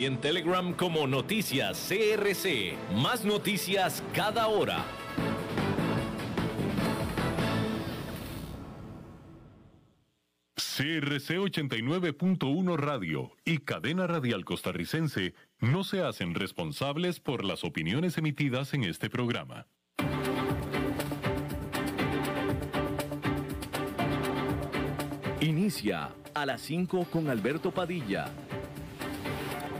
y en Telegram como Noticias CRC. Más noticias cada hora. CRC 89.1 Radio y Cadena Radial Costarricense no se hacen responsables por las opiniones emitidas en este programa. Inicia a las 5 con Alberto Padilla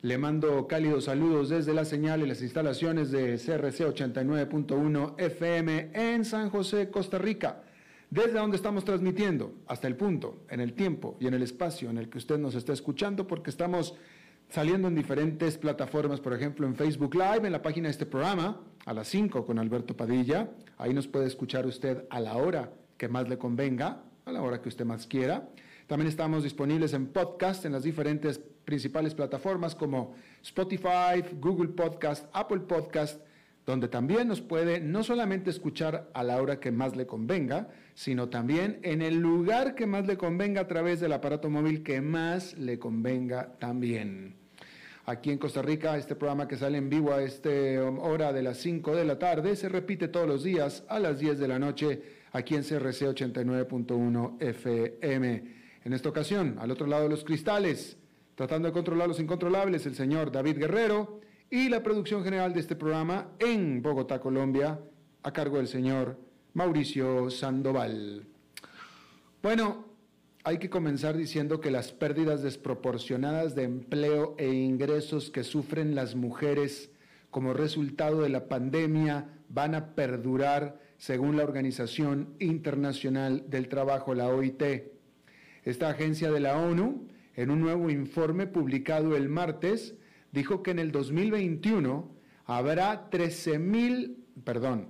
le mando cálidos saludos desde la señal y las instalaciones de CRC 89.1 FM en San José, Costa Rica, desde donde estamos transmitiendo hasta el punto, en el tiempo y en el espacio en el que usted nos está escuchando, porque estamos saliendo en diferentes plataformas, por ejemplo en Facebook Live, en la página de este programa, a las 5 con Alberto Padilla. Ahí nos puede escuchar usted a la hora que más le convenga, a la hora que usted más quiera. También estamos disponibles en podcast en las diferentes principales plataformas como Spotify, Google Podcast, Apple Podcast, donde también nos puede no solamente escuchar a la hora que más le convenga, sino también en el lugar que más le convenga a través del aparato móvil que más le convenga también. Aquí en Costa Rica, este programa que sale en vivo a esta hora de las 5 de la tarde se repite todos los días a las 10 de la noche aquí en CRC 89.1 FM. En esta ocasión, al otro lado de los cristales, tratando de controlar los incontrolables, el señor David Guerrero y la producción general de este programa en Bogotá, Colombia, a cargo del señor Mauricio Sandoval. Bueno, hay que comenzar diciendo que las pérdidas desproporcionadas de empleo e ingresos que sufren las mujeres como resultado de la pandemia van a perdurar según la Organización Internacional del Trabajo, la OIT. Esta agencia de la ONU en un nuevo informe publicado el martes, dijo que en el 2021 habrá 13 mil, perdón,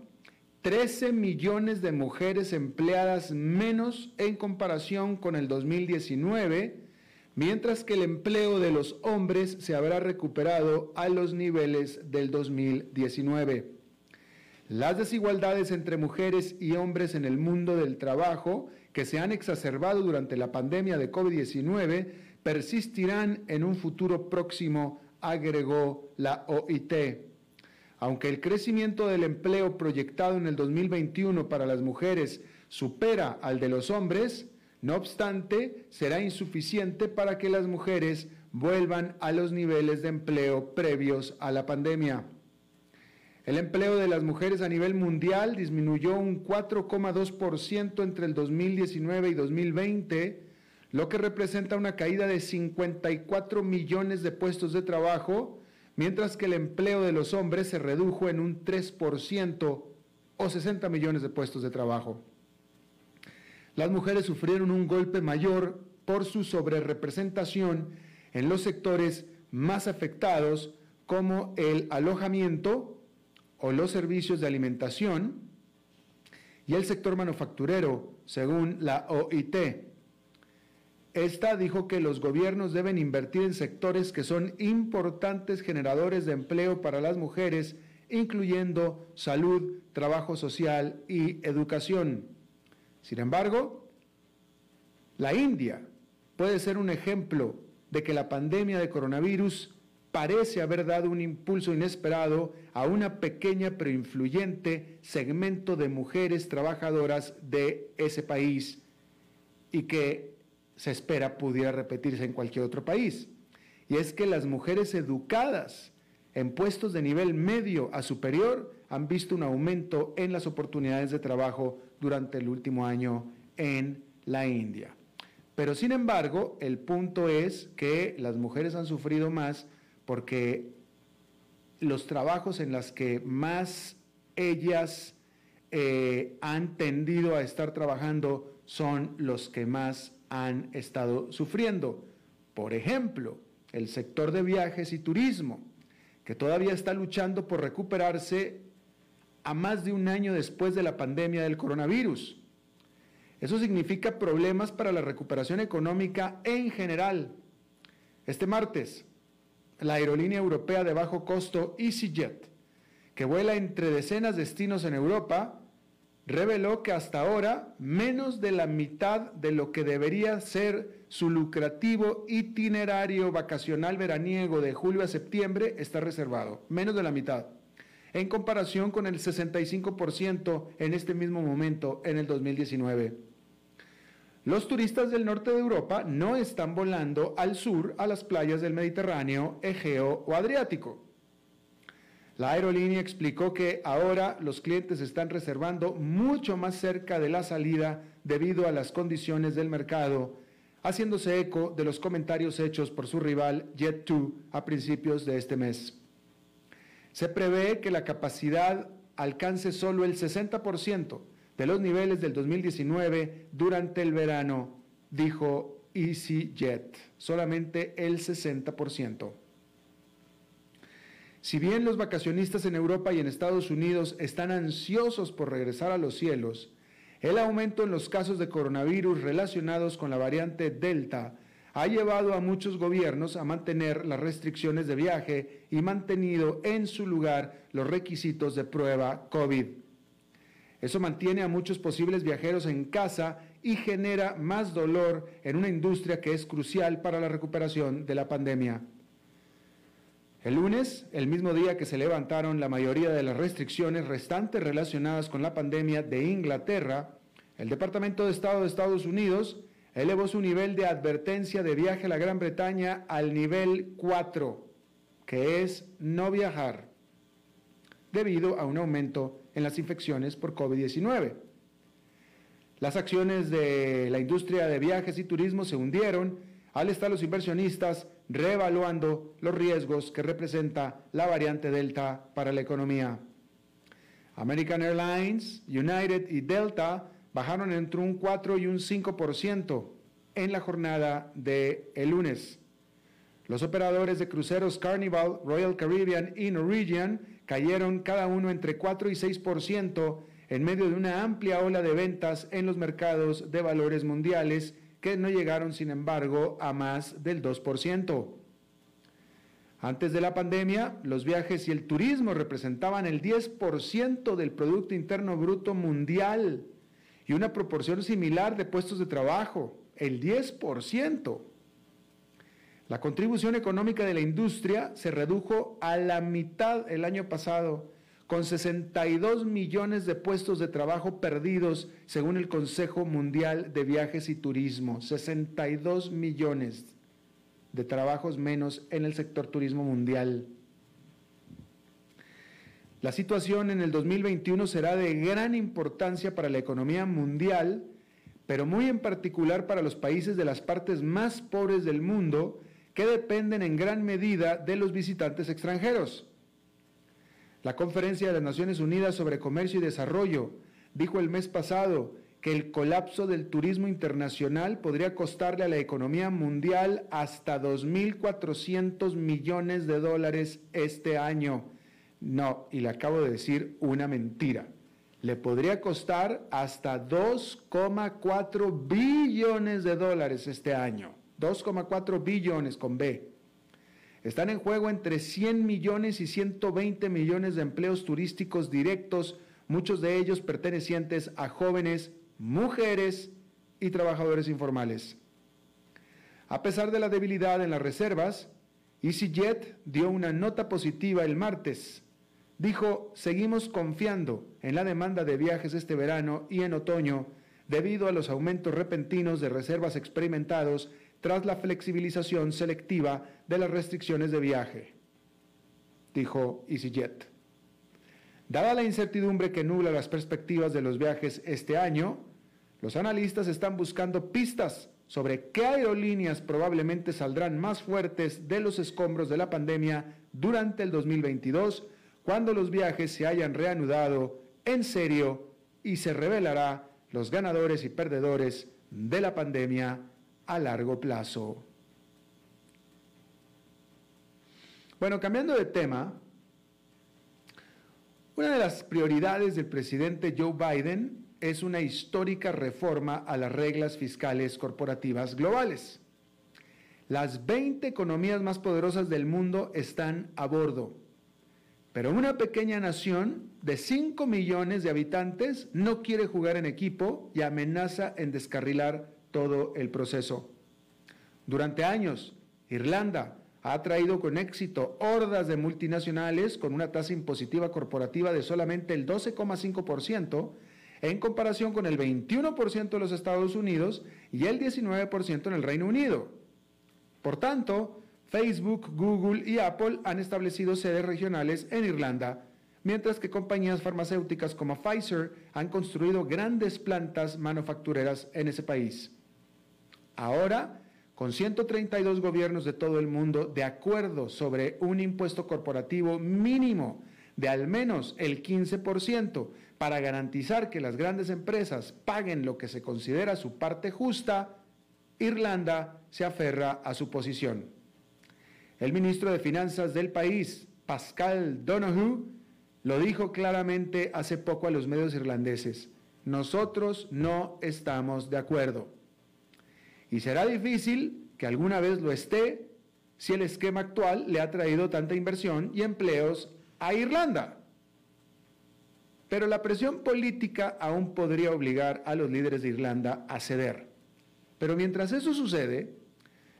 13 millones de mujeres empleadas menos en comparación con el 2019, mientras que el empleo de los hombres se habrá recuperado a los niveles del 2019. Las desigualdades entre mujeres y hombres en el mundo del trabajo, que se han exacerbado durante la pandemia de COVID-19, persistirán en un futuro próximo, agregó la OIT. Aunque el crecimiento del empleo proyectado en el 2021 para las mujeres supera al de los hombres, no obstante, será insuficiente para que las mujeres vuelvan a los niveles de empleo previos a la pandemia. El empleo de las mujeres a nivel mundial disminuyó un 4,2% entre el 2019 y 2020 lo que representa una caída de 54 millones de puestos de trabajo, mientras que el empleo de los hombres se redujo en un 3% o 60 millones de puestos de trabajo. Las mujeres sufrieron un golpe mayor por su sobrerepresentación en los sectores más afectados como el alojamiento o los servicios de alimentación y el sector manufacturero, según la OIT. Esta dijo que los gobiernos deben invertir en sectores que son importantes generadores de empleo para las mujeres, incluyendo salud, trabajo social y educación. Sin embargo, la India puede ser un ejemplo de que la pandemia de coronavirus parece haber dado un impulso inesperado a una pequeña pero influyente segmento de mujeres trabajadoras de ese país y que se espera pudiera repetirse en cualquier otro país. Y es que las mujeres educadas en puestos de nivel medio a superior han visto un aumento en las oportunidades de trabajo durante el último año en la India. Pero sin embargo, el punto es que las mujeres han sufrido más porque los trabajos en los que más ellas eh, han tendido a estar trabajando son los que más han estado sufriendo. Por ejemplo, el sector de viajes y turismo, que todavía está luchando por recuperarse a más de un año después de la pandemia del coronavirus. Eso significa problemas para la recuperación económica en general. Este martes, la aerolínea europea de bajo costo EasyJet, que vuela entre decenas de destinos en Europa, reveló que hasta ahora menos de la mitad de lo que debería ser su lucrativo itinerario vacacional veraniego de julio a septiembre está reservado, menos de la mitad, en comparación con el 65% en este mismo momento en el 2019. Los turistas del norte de Europa no están volando al sur a las playas del Mediterráneo, Egeo o Adriático. La aerolínea explicó que ahora los clientes están reservando mucho más cerca de la salida debido a las condiciones del mercado, haciéndose eco de los comentarios hechos por su rival Jet2 a principios de este mes. Se prevé que la capacidad alcance solo el 60% de los niveles del 2019 durante el verano, dijo EasyJet, solamente el 60%. Si bien los vacacionistas en Europa y en Estados Unidos están ansiosos por regresar a los cielos, el aumento en los casos de coronavirus relacionados con la variante Delta ha llevado a muchos gobiernos a mantener las restricciones de viaje y mantenido en su lugar los requisitos de prueba COVID. Eso mantiene a muchos posibles viajeros en casa y genera más dolor en una industria que es crucial para la recuperación de la pandemia. El lunes, el mismo día que se levantaron la mayoría de las restricciones restantes relacionadas con la pandemia de Inglaterra, el Departamento de Estado de Estados Unidos elevó su nivel de advertencia de viaje a la Gran Bretaña al nivel 4, que es no viajar, debido a un aumento en las infecciones por COVID-19. Las acciones de la industria de viajes y turismo se hundieron al estar los inversionistas reevaluando los riesgos que representa la variante Delta para la economía. American Airlines, United y Delta bajaron entre un 4 y un 5% en la jornada de el lunes. Los operadores de cruceros Carnival, Royal Caribbean y Norwegian cayeron cada uno entre 4 y 6% en medio de una amplia ola de ventas en los mercados de valores mundiales que no llegaron, sin embargo, a más del 2%. Antes de la pandemia, los viajes y el turismo representaban el 10% del Producto Interno Bruto mundial y una proporción similar de puestos de trabajo, el 10%. La contribución económica de la industria se redujo a la mitad el año pasado con 62 millones de puestos de trabajo perdidos, según el Consejo Mundial de Viajes y Turismo. 62 millones de trabajos menos en el sector turismo mundial. La situación en el 2021 será de gran importancia para la economía mundial, pero muy en particular para los países de las partes más pobres del mundo, que dependen en gran medida de los visitantes extranjeros. La Conferencia de las Naciones Unidas sobre Comercio y Desarrollo dijo el mes pasado que el colapso del turismo internacional podría costarle a la economía mundial hasta 2.400 millones de dólares este año. No, y le acabo de decir una mentira. Le podría costar hasta 2,4 billones de dólares este año. 2,4 billones con B. Están en juego entre 100 millones y 120 millones de empleos turísticos directos, muchos de ellos pertenecientes a jóvenes, mujeres y trabajadores informales. A pesar de la debilidad en las reservas, EasyJet dio una nota positiva el martes. Dijo, seguimos confiando en la demanda de viajes este verano y en otoño debido a los aumentos repentinos de reservas experimentados tras la flexibilización selectiva de las restricciones de viaje, dijo EasyJet. Dada la incertidumbre que nubla las perspectivas de los viajes este año, los analistas están buscando pistas sobre qué aerolíneas probablemente saldrán más fuertes de los escombros de la pandemia durante el 2022, cuando los viajes se hayan reanudado en serio y se revelará los ganadores y perdedores de la pandemia a largo plazo. Bueno, cambiando de tema, una de las prioridades del presidente Joe Biden es una histórica reforma a las reglas fiscales corporativas globales. Las 20 economías más poderosas del mundo están a bordo, pero una pequeña nación de 5 millones de habitantes no quiere jugar en equipo y amenaza en descarrilar todo el proceso. Durante años, Irlanda ha traído con éxito hordas de multinacionales con una tasa impositiva corporativa de solamente el 12,5%, en comparación con el 21% de los Estados Unidos y el 19% en el Reino Unido. Por tanto, Facebook, Google y Apple han establecido sedes regionales en Irlanda, mientras que compañías farmacéuticas como Pfizer han construido grandes plantas manufactureras en ese país. Ahora, con 132 gobiernos de todo el mundo de acuerdo sobre un impuesto corporativo mínimo de al menos el 15%, para garantizar que las grandes empresas paguen lo que se considera su parte justa, Irlanda se aferra a su posición. El ministro de Finanzas del país, Pascal Donoghue, lo dijo claramente hace poco a los medios irlandeses. Nosotros no estamos de acuerdo. Y será difícil que alguna vez lo esté si el esquema actual le ha traído tanta inversión y empleos a Irlanda. Pero la presión política aún podría obligar a los líderes de Irlanda a ceder. Pero mientras eso sucede,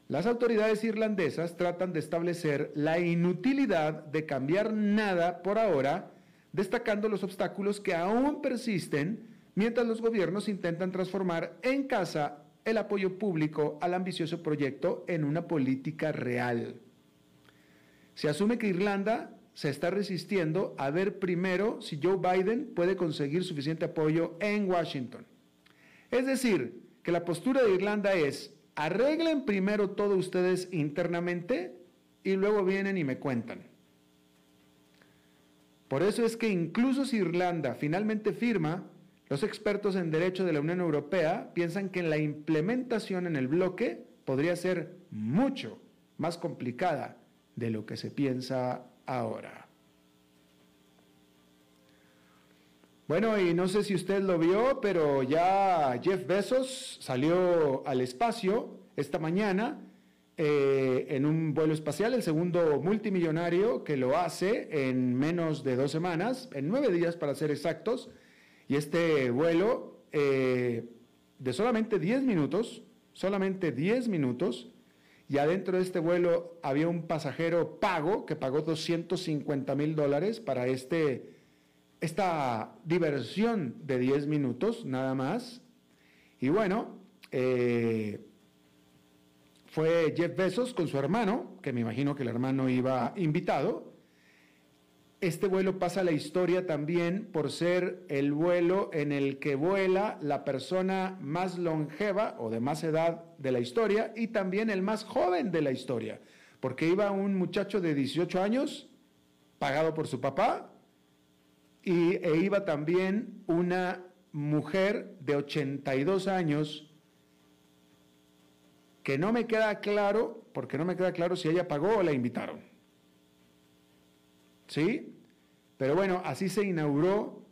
las autoridades irlandesas tratan de establecer la inutilidad de cambiar nada por ahora, destacando los obstáculos que aún persisten mientras los gobiernos intentan transformar en casa el apoyo público al ambicioso proyecto en una política real. Se asume que Irlanda se está resistiendo a ver primero si Joe Biden puede conseguir suficiente apoyo en Washington. Es decir, que la postura de Irlanda es, arreglen primero todo ustedes internamente y luego vienen y me cuentan. Por eso es que incluso si Irlanda finalmente firma, los expertos en derecho de la Unión Europea piensan que la implementación en el bloque podría ser mucho más complicada de lo que se piensa ahora. Bueno, y no sé si usted lo vio, pero ya Jeff Bezos salió al espacio esta mañana eh, en un vuelo espacial, el segundo multimillonario que lo hace en menos de dos semanas, en nueve días para ser exactos, y este vuelo eh, de solamente diez minutos, solamente diez minutos, y adentro de este vuelo había un pasajero pago que pagó 250 mil dólares para este, esta diversión de 10 minutos nada más. Y bueno, eh, fue Jeff Bezos con su hermano, que me imagino que el hermano iba invitado, este vuelo pasa a la historia también por ser el vuelo en el que vuela la persona más longeva o de más edad de la historia y también el más joven de la historia, porque iba un muchacho de 18 años, pagado por su papá, y, e iba también una mujer de 82 años, que no me queda claro, porque no me queda claro si ella pagó o la invitaron. ¿Sí? Pero bueno, así se inauguró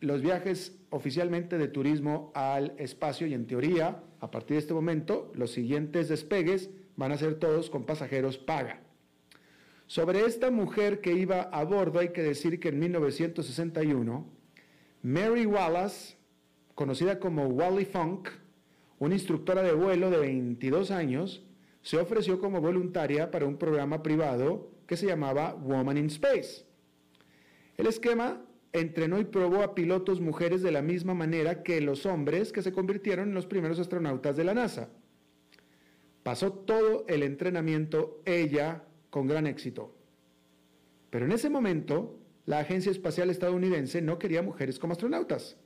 los viajes oficialmente de turismo al espacio y en teoría, a partir de este momento, los siguientes despegues van a ser todos con pasajeros paga. Sobre esta mujer que iba a bordo hay que decir que en 1961, Mary Wallace, conocida como Wally Funk, una instructora de vuelo de 22 años, se ofreció como voluntaria para un programa privado que se llamaba Woman in Space. El esquema entrenó y probó a pilotos mujeres de la misma manera que los hombres que se convirtieron en los primeros astronautas de la NASA. Pasó todo el entrenamiento ella con gran éxito. Pero en ese momento, la Agencia Espacial Estadounidense no quería mujeres como astronautas.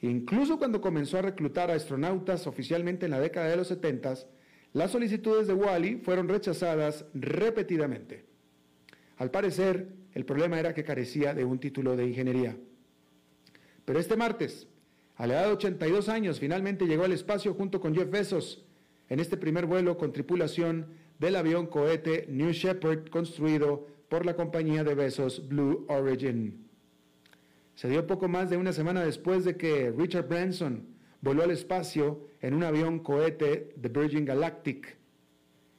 Incluso cuando comenzó a reclutar a astronautas oficialmente en la década de los 70, las solicitudes de Wally fueron rechazadas repetidamente. Al parecer, el problema era que carecía de un título de ingeniería. Pero este martes, a la edad de 82 años, finalmente llegó al espacio junto con Jeff Bezos en este primer vuelo con tripulación del avión cohete New Shepard construido por la compañía de besos Blue Origin. Se dio poco más de una semana después de que Richard Branson voló al espacio en un avión cohete de Virgin Galactic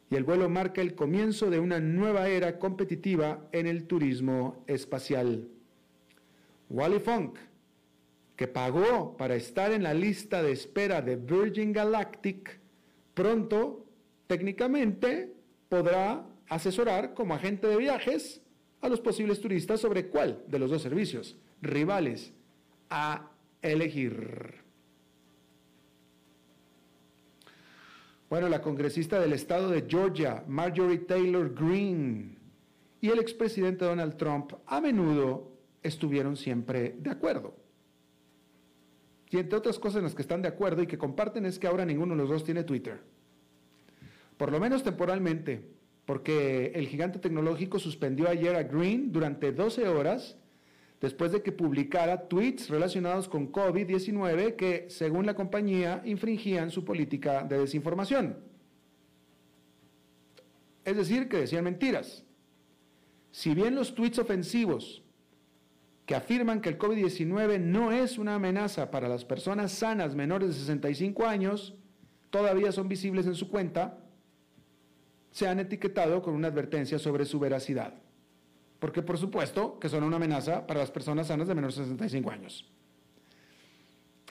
y el vuelo marca el comienzo de una nueva era competitiva en el turismo espacial. Wally Funk, que pagó para estar en la lista de espera de Virgin Galactic, pronto, técnicamente, podrá asesorar como agente de viajes a los posibles turistas sobre cuál de los dos servicios rivales a elegir. Bueno, la congresista del estado de Georgia, Marjorie Taylor Greene, y el expresidente Donald Trump a menudo estuvieron siempre de acuerdo. Y entre otras cosas en las que están de acuerdo y que comparten es que ahora ninguno de los dos tiene Twitter. Por lo menos temporalmente, porque el gigante tecnológico suspendió ayer a Green durante 12 horas después de que publicara tweets relacionados con COVID-19 que, según la compañía, infringían su política de desinformación. Es decir, que decían mentiras. Si bien los tweets ofensivos que afirman que el COVID-19 no es una amenaza para las personas sanas menores de 65 años, todavía son visibles en su cuenta, se han etiquetado con una advertencia sobre su veracidad. Porque por supuesto que son una amenaza para las personas sanas de menores de 65 años.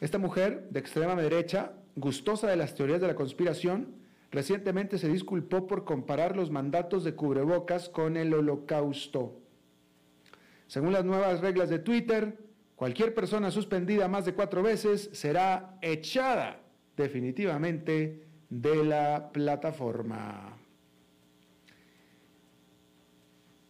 Esta mujer de extrema derecha, gustosa de las teorías de la conspiración, recientemente se disculpó por comparar los mandatos de cubrebocas con el holocausto. Según las nuevas reglas de Twitter, cualquier persona suspendida más de cuatro veces será echada definitivamente de la plataforma.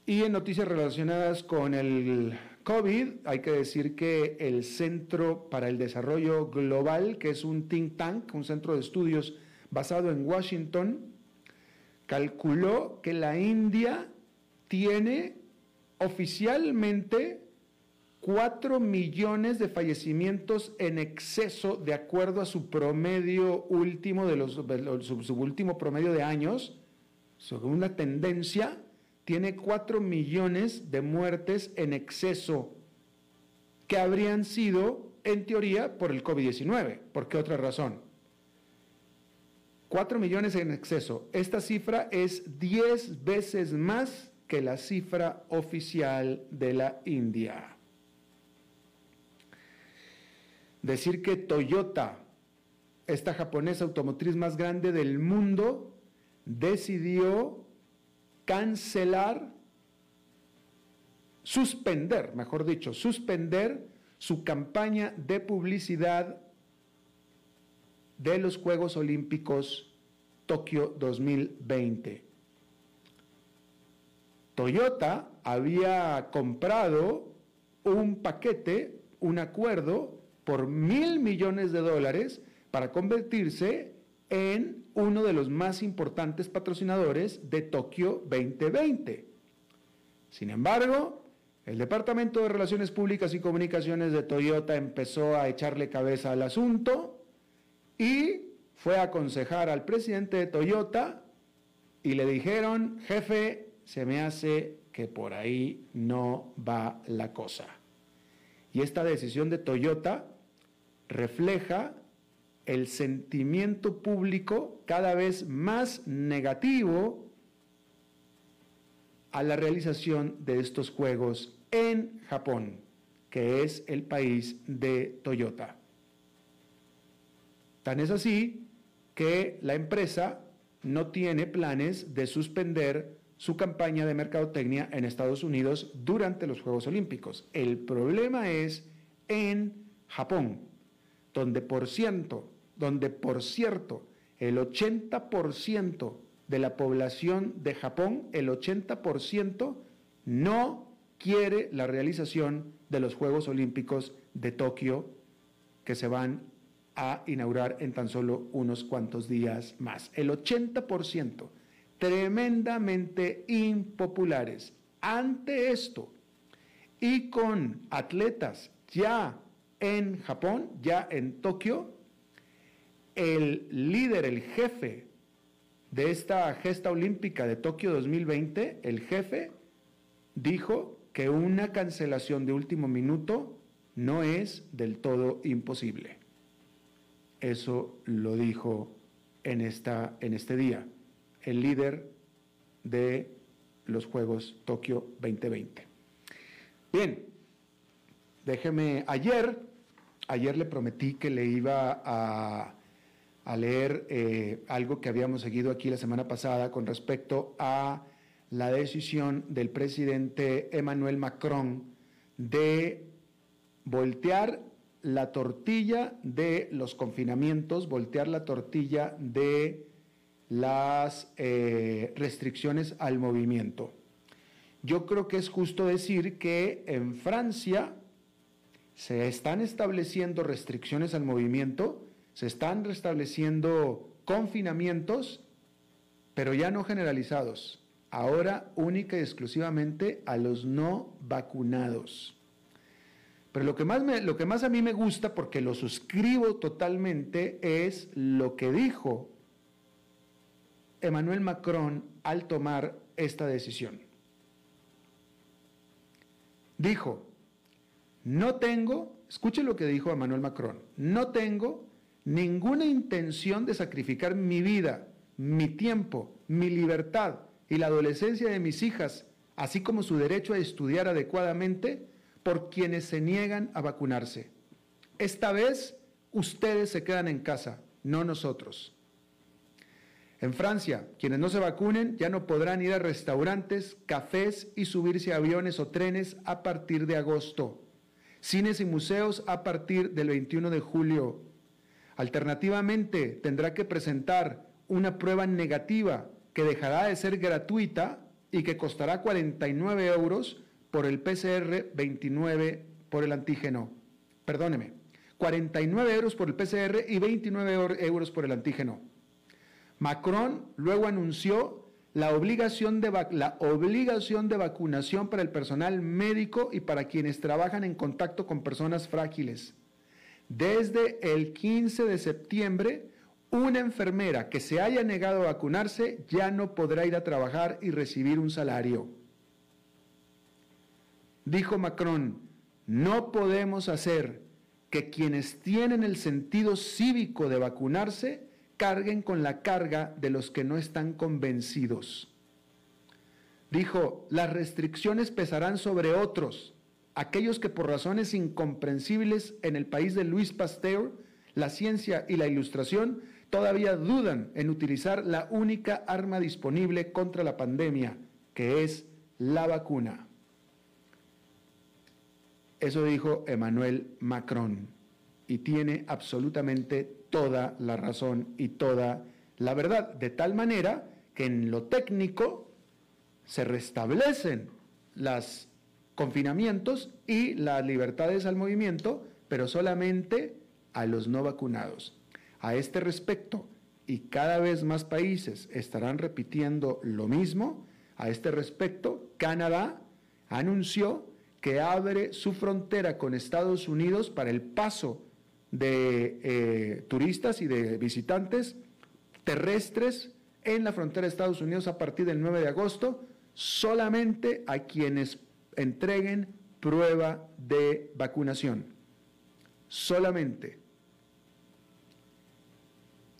Y en noticias relacionadas con el COVID, hay que decir que el Centro para el Desarrollo Global, que es un think tank, un centro de estudios basado en Washington, calculó que la India tiene oficialmente 4 millones de fallecimientos en exceso de acuerdo a su promedio último de los su, último promedio de años, según una tendencia tiene 4 millones de muertes en exceso que habrían sido, en teoría, por el COVID-19. ¿Por qué otra razón? 4 millones en exceso. Esta cifra es 10 veces más que la cifra oficial de la India. Decir que Toyota, esta japonesa automotriz más grande del mundo, decidió cancelar, suspender, mejor dicho, suspender su campaña de publicidad de los Juegos Olímpicos Tokio 2020. Toyota había comprado un paquete, un acuerdo por mil millones de dólares para convertirse en uno de los más importantes patrocinadores de Tokio 2020. Sin embargo, el Departamento de Relaciones Públicas y Comunicaciones de Toyota empezó a echarle cabeza al asunto y fue a aconsejar al presidente de Toyota y le dijeron, jefe, se me hace que por ahí no va la cosa. Y esta decisión de Toyota refleja el sentimiento público cada vez más negativo a la realización de estos juegos en Japón, que es el país de Toyota. Tan es así que la empresa no tiene planes de suspender su campaña de mercadotecnia en Estados Unidos durante los Juegos Olímpicos. El problema es en Japón, donde por ciento donde por cierto el 80% de la población de Japón, el 80% no quiere la realización de los Juegos Olímpicos de Tokio que se van a inaugurar en tan solo unos cuantos días más. El 80%, tremendamente impopulares. Ante esto, y con atletas ya en Japón, ya en Tokio, el líder, el jefe de esta gesta olímpica de Tokio 2020, el jefe dijo que una cancelación de último minuto no es del todo imposible. Eso lo dijo en, esta, en este día el líder de los Juegos Tokio 2020. Bien, déjeme, ayer, ayer le prometí que le iba a, leer eh, algo que habíamos seguido aquí la semana pasada con respecto a la decisión del presidente Emmanuel Macron de voltear la tortilla de los confinamientos, voltear la tortilla de las eh, restricciones al movimiento. Yo creo que es justo decir que en Francia se están estableciendo restricciones al movimiento, se están restableciendo confinamientos, pero ya no generalizados, ahora única y exclusivamente a los no vacunados. Pero lo que, más lo que más a mí me gusta, porque lo suscribo totalmente, es lo que dijo Emmanuel Macron al tomar esta decisión. Dijo, no tengo, escuche lo que dijo Emmanuel Macron, no tengo ninguna intención de sacrificar mi vida, mi tiempo, mi libertad y la adolescencia de mis hijas, así como su derecho a estudiar adecuadamente, por quienes se niegan a vacunarse. Esta vez ustedes se quedan en casa, no nosotros. En Francia, quienes no se vacunen ya no podrán ir a restaurantes, cafés y subirse a aviones o trenes a partir de agosto. Cines y museos a partir del 21 de julio. Alternativamente, tendrá que presentar una prueba negativa que dejará de ser gratuita y que costará 49 euros por el PCR, 29 por el antígeno. Perdóneme, 49 euros por el PCR y 29 euros por el antígeno. Macron luego anunció la obligación, de la obligación de vacunación para el personal médico y para quienes trabajan en contacto con personas frágiles. Desde el 15 de septiembre, una enfermera que se haya negado a vacunarse ya no podrá ir a trabajar y recibir un salario. Dijo Macron, no podemos hacer que quienes tienen el sentido cívico de vacunarse carguen con la carga de los que no están convencidos. Dijo, las restricciones pesarán sobre otros, aquellos que por razones incomprensibles en el país de Luis Pasteur, la ciencia y la ilustración todavía dudan en utilizar la única arma disponible contra la pandemia, que es la vacuna. Eso dijo Emmanuel Macron y tiene absolutamente toda la razón y toda la verdad, de tal manera que en lo técnico se restablecen los confinamientos y las libertades al movimiento, pero solamente a los no vacunados. A este respecto, y cada vez más países estarán repitiendo lo mismo, a este respecto, Canadá anunció que abre su frontera con Estados Unidos para el paso de eh, turistas y de visitantes terrestres en la frontera de Estados Unidos a partir del 9 de agosto, solamente a quienes entreguen prueba de vacunación. Solamente.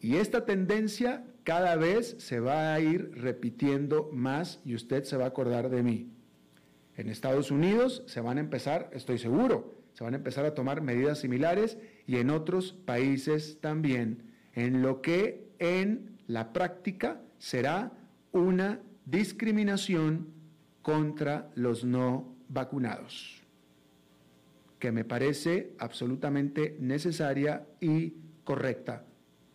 Y esta tendencia cada vez se va a ir repitiendo más y usted se va a acordar de mí. En Estados Unidos se van a empezar, estoy seguro, se van a empezar a tomar medidas similares y en otros países también, en lo que en la práctica será una discriminación contra los no vacunados, que me parece absolutamente necesaria y correcta.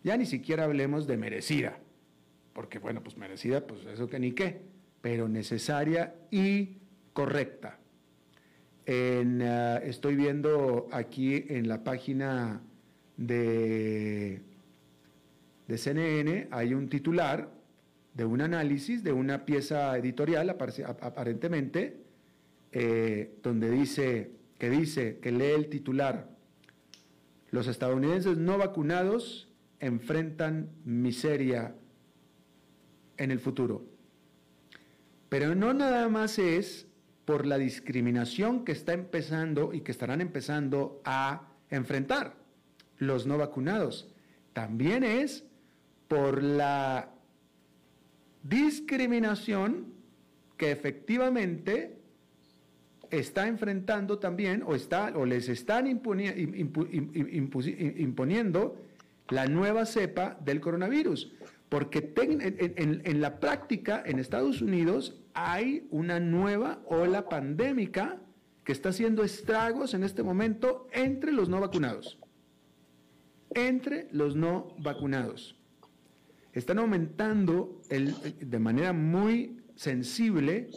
Ya ni siquiera hablemos de merecida, porque bueno, pues merecida, pues eso que ni qué, pero necesaria y correcta. Eh, estoy viendo aquí en la página de, de CNN, hay un titular de un análisis de una pieza editorial, aparentemente, eh, donde dice, que dice, que lee el titular, los estadounidenses no vacunados enfrentan miseria en el futuro. Pero no nada más es por la discriminación que está empezando y que estarán empezando a enfrentar los no vacunados. También es por la discriminación que efectivamente está enfrentando también o, está, o les están imponiendo la nueva cepa del coronavirus. Porque en, la práctica en Estados Unidos hay una nueva ola pandémica que está haciendo estragos en este momento entre los no vacunados. Entre los no vacunados. Están aumentando de manera muy sensible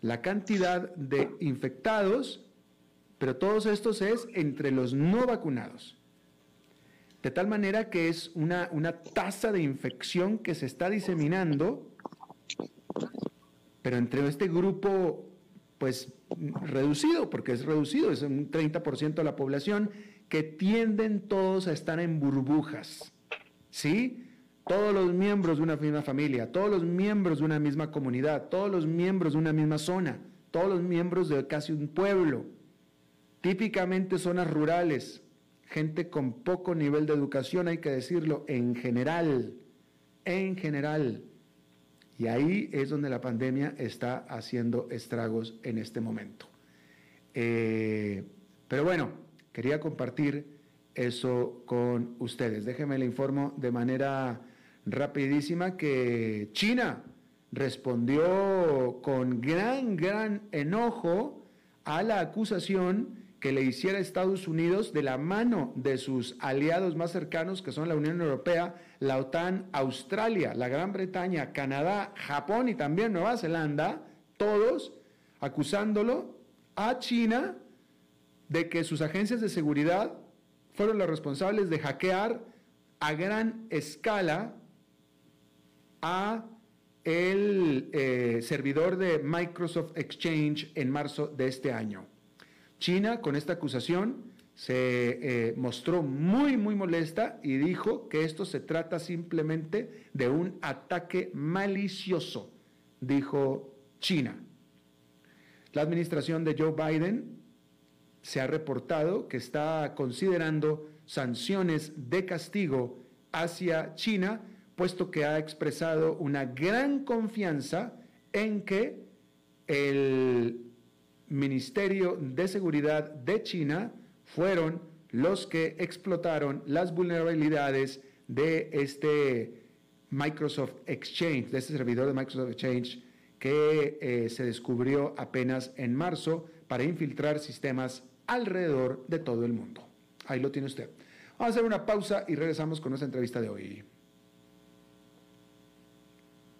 la cantidad de infectados, pero todos estos es entre los no vacunados. De tal manera que es una, una tasa de infección que se está diseminando, pero entre este grupo, pues reducido, porque es reducido, es un 30% de la población, que tienden todos a estar en burbujas. ¿Sí? Todos los miembros de una misma familia, todos los miembros de una misma comunidad, todos los miembros de una misma zona, todos los miembros de casi un pueblo, típicamente zonas rurales, gente con poco nivel de educación, hay que decirlo, en general, en general. Y ahí es donde la pandemia está haciendo estragos en este momento. Eh, pero bueno, quería compartir eso con ustedes. Déjenme le informo de manera rapidísima que China respondió con gran, gran enojo a la acusación que le hiciera Estados Unidos de la mano de sus aliados más cercanos, que son la Unión Europea, la OTAN, Australia, la Gran Bretaña, Canadá, Japón y también Nueva Zelanda, todos acusándolo a China de que sus agencias de seguridad fueron los responsables de hackear a gran escala a el eh, servidor de Microsoft Exchange en marzo de este año. China, con esta acusación, se eh, mostró muy, muy molesta y dijo que esto se trata simplemente de un ataque malicioso, dijo China. La administración de Joe Biden se ha reportado que está considerando sanciones de castigo hacia China puesto que ha expresado una gran confianza en que el Ministerio de Seguridad de China fueron los que explotaron las vulnerabilidades de este Microsoft Exchange, de este servidor de Microsoft Exchange que eh, se descubrió apenas en marzo para infiltrar sistemas alrededor de todo el mundo. Ahí lo tiene usted. Vamos a hacer una pausa y regresamos con nuestra entrevista de hoy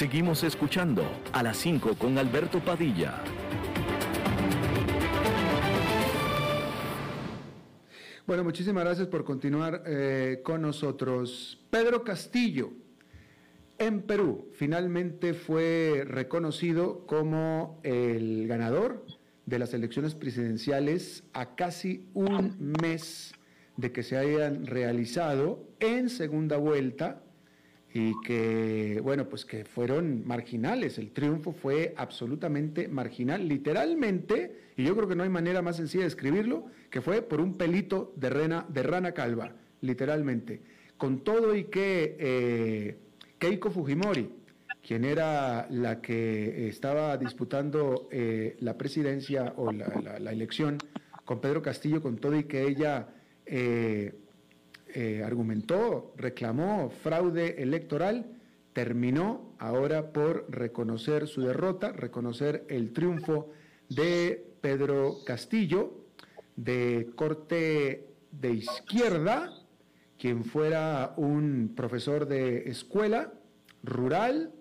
Seguimos escuchando a las 5 con Alberto Padilla. Bueno, muchísimas gracias por continuar eh, con nosotros. Pedro Castillo, en Perú, finalmente fue reconocido como el ganador de las elecciones presidenciales a casi un mes de que se hayan realizado en segunda vuelta y que, bueno, pues que fueron marginales. El triunfo fue absolutamente marginal, literalmente, y yo creo que no hay manera más sencilla de escribirlo, que fue por un pelito de, rena, de rana calva, literalmente. Con todo y que eh, Keiko Fujimori, quien era la que estaba disputando eh, la presidencia o la, elección con Pedro Castillo, con todo y que ella... Eh, eh, argumentó, reclamó fraude electoral, terminó ahora por reconocer su derrota, reconocer el triunfo de Pedro Castillo, de corte de izquierda, quien fuera un profesor de escuela rural,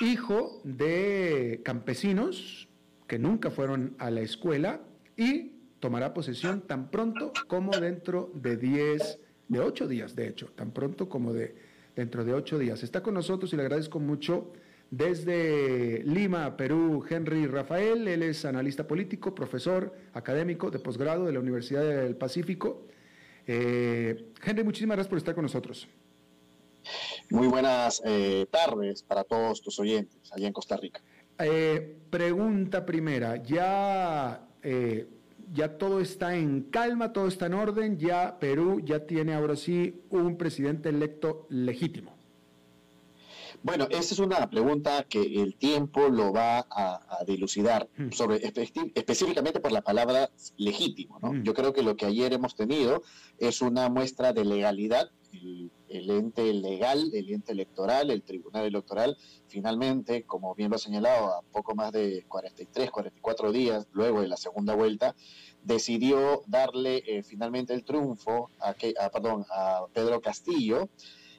hijo de campesinos que nunca fueron a la escuela y tomará posesión tan pronto como dentro de 10, de 8 días, de hecho, tan pronto como de dentro de 8 días. Está con nosotros y le agradezco mucho desde Lima, Perú, Henry Rafael. Él es analista político, profesor académico de posgrado de la Universidad del Pacífico. Eh, Henry, muchísimas gracias por estar con nosotros. Muy buenas eh, tardes para todos tus oyentes allá en Costa Rica. Eh, pregunta primera, ya, ya todo está en calma, todo está en orden, ya Perú ya tiene ahora sí un presidente electo legítimo. Bueno, esa es una pregunta que el tiempo lo va a, dilucidar, hmm. sobre, específicamente por la palabra legítimo. Hmm. Yo creo que lo que ayer hemos tenido es una muestra de legalidad. El, ente legal, el ente electoral, el tribunal electoral, finalmente, como bien lo ha señalado, a poco más de 43, 44 días luego de la segunda vuelta, decidió darle eh, finalmente el triunfo a, a Pedro Castillo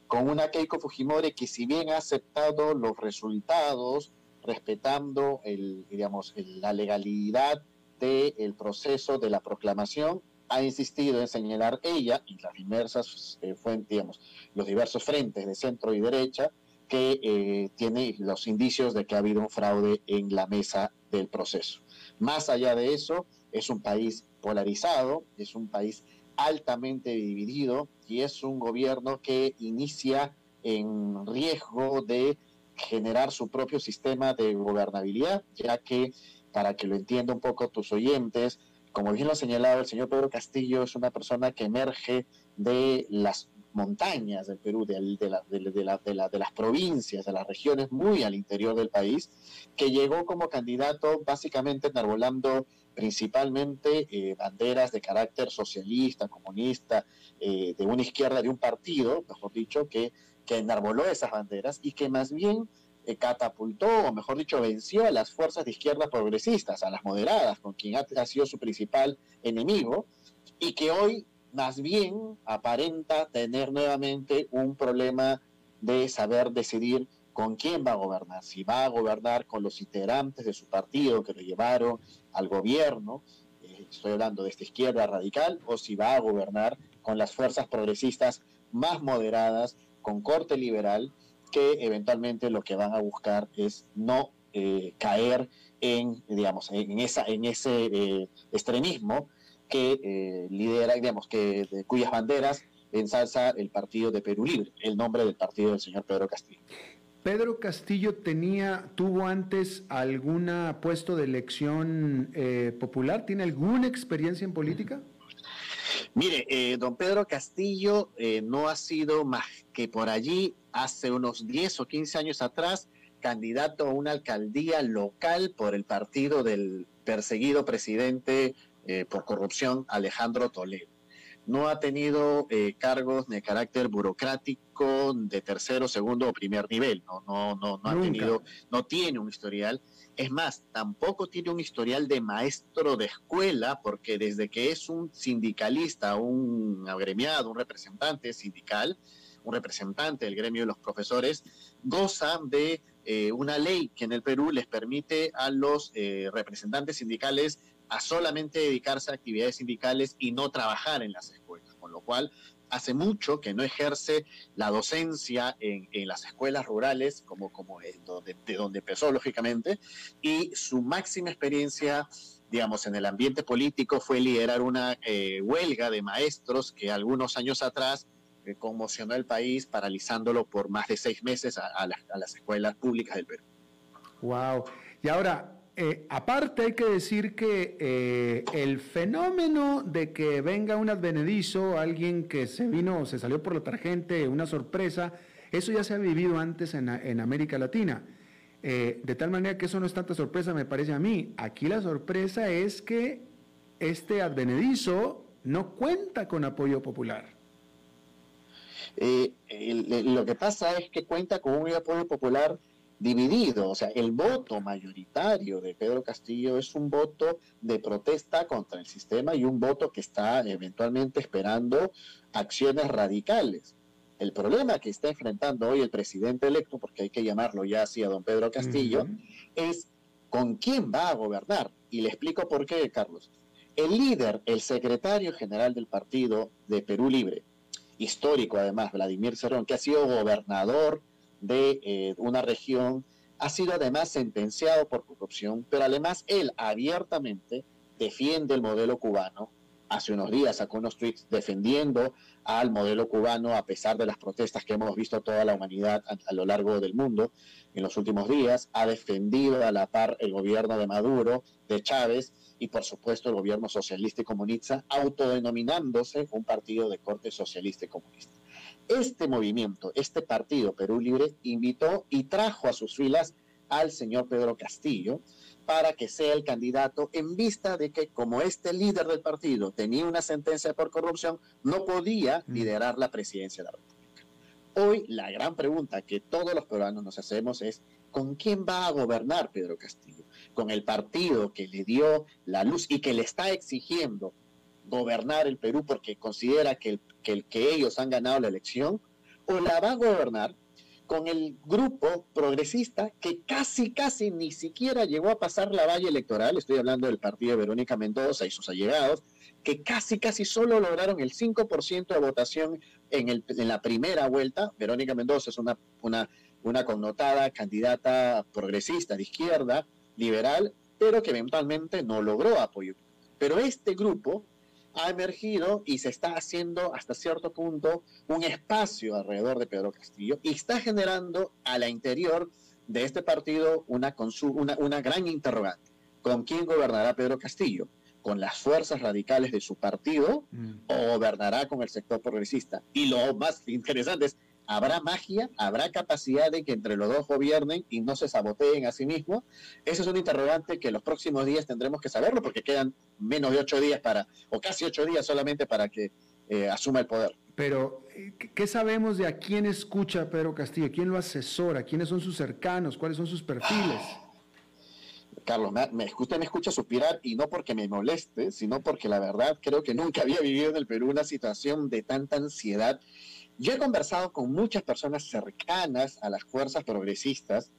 con una Keiko Fujimori que si bien ha aceptado los resultados, respetando el, digamos, la legalidad del proceso de la proclamación, ha insistido en señalar ella y las diversas eh, fuentes, digamos, los diversos frentes de centro y derecha que eh, tiene los indicios de que ha habido un fraude en la mesa del proceso. Más allá de eso, es un país polarizado, es un país altamente dividido y es un gobierno que inicia en riesgo de generar su propio sistema de gobernabilidad, ya que, para que lo entienda un poco tus oyentes, como bien lo ha señalado el señor Pedro Castillo, es una persona que emerge de las montañas del Perú, de, las provincias, de las regiones muy al interior del país, que llegó como candidato básicamente enarbolando principalmente eh, banderas de carácter socialista, comunista, eh, de una izquierda, de un partido, mejor dicho, que, que enarboló esas banderas y que más bien catapultó, o mejor dicho, venció a las fuerzas de izquierda progresistas, a las moderadas, con quien ha sido su principal enemigo, y que hoy más bien aparenta tener nuevamente un problema de saber decidir con quién va a gobernar, si va a gobernar con los integrantes de su partido que lo llevaron al gobierno, eh, estoy hablando de esta izquierda radical, o si va a gobernar con las fuerzas progresistas más moderadas, con corte liberal, que eventualmente lo que van a buscar es no eh, caer en, digamos, en, esa, en ese eh, extremismo que eh, lidera, digamos, que de cuyas banderas ensalza el partido de Perú Libre, el nombre del partido del señor Pedro Castillo. Pedro Castillo tenía, tuvo antes algún puesto de elección eh, popular, ¿tiene alguna experiencia en política? Mire, eh, don Pedro Castillo no ha sido más que por allí hace unos 10 o 15 años atrás candidato a una alcaldía local por el partido del perseguido presidente eh, por corrupción Alejandro Toledo. No ha tenido eh, cargos de carácter burocrático de tercero, segundo o primer nivel. No, no, no, no ha tenido, no tiene un historial. Es más, tampoco tiene un historial de maestro de escuela, porque desde que es un sindicalista, un agremiado, un representante sindical, un representante del gremio de los profesores, goza de eh, una ley que en el Perú les permite a los representantes sindicales a solamente dedicarse a actividades sindicales y no trabajar en las escuelas, con lo cual hace mucho que no ejerce la docencia en, las escuelas rurales, como, como de, donde empezó, lógicamente, y su máxima experiencia, digamos, en el ambiente político fue liderar una eh, huelga de maestros que algunos años atrás conmocionó el país, paralizándolo por más de seis meses a, a las escuelas públicas del Perú. Wow. Y ahora, eh, aparte hay que decir que eh, el fenómeno de que venga un advenedizo, alguien que se vino, se salió por la tarjente, una sorpresa, eso ya se ha vivido antes en, América Latina. Eh, de tal manera que eso no es tanta sorpresa, me parece a mí. Aquí la sorpresa es que este advenedizo no cuenta con apoyo popular. Lo que pasa es que cuenta con un apoyo popular dividido. O sea, el voto mayoritario de Pedro Castillo es un voto de protesta contra el sistema y un voto que está eventualmente esperando acciones radicales. El problema que está enfrentando hoy el presidente electo, porque hay que llamarlo ya así a don Pedro Castillo, es con quién va a gobernar. Y le explico por qué, Carlos. El líder, el secretario general del partido de Perú Libre, histórico además, Vladimir Cerrón, que ha sido gobernador de eh, una región, ha sido además sentenciado por corrupción, pero además él abiertamente defiende el modelo cubano. Hace unos días sacó unos tweets defendiendo al modelo cubano a pesar de las protestas que hemos visto toda la humanidad a, lo largo del mundo en los últimos días. Ha defendido a la par el gobierno de Maduro, de Chávez y por supuesto el gobierno socialista y comunista, autodenominándose un partido de corte socialista y comunista. Este movimiento, este partido Perú Libre, invitó y trajo a sus filas al señor Pedro Castillo para que sea el candidato en vista de que como este líder del partido tenía una sentencia por corrupción, no podía mm. liderar la presidencia de la República. Hoy la gran pregunta que todos los peruanos nos hacemos es, ¿con quién va a gobernar Pedro Castillo? ¿Con el partido que le dio la luz y que le está exigiendo gobernar el Perú porque considera que, el, que, ellos han ganado la elección, o la va a gobernar con el grupo progresista que casi, casi ni siquiera llegó a pasar la valla electoral, estoy hablando del partido de Verónica Mendoza y sus allegados, que casi, casi solo lograron el 5% de votación en, el, en la primera vuelta. Verónica Mendoza es una, una, una connotada candidata progresista de izquierda, liberal, pero que eventualmente no logró apoyo. Pero este grupo ha emergido y se está haciendo hasta cierto punto un espacio alrededor de Pedro Castillo y está generando a la interior de este partido una, una, una gran interrogante. ¿Con quién gobernará Pedro Castillo? ¿Con las fuerzas radicales de su partido mm. o gobernará con el sector progresista? Y lo más interesante es, ¿Habrá magia? ¿Habrá capacidad de que entre los dos gobiernen y no se saboteen a sí mismos? Ese es un interrogante que los próximos días tendremos que saberlo porque quedan menos de ocho días para, o casi ocho días solamente para que eh, asuma el poder. Pero, ¿qué sabemos de a quién escucha Pedro Castillo? ¿Quién lo asesora? ¿Quiénes son sus cercanos? ¿Cuáles son sus perfiles? Carlos, me, usted me escucha suspirar y no porque me moleste, sino porque la verdad creo que nunca había vivido en el Perú una situación de tanta ansiedad yo he conversado con muchas personas cercanas a las fuerzas progresistas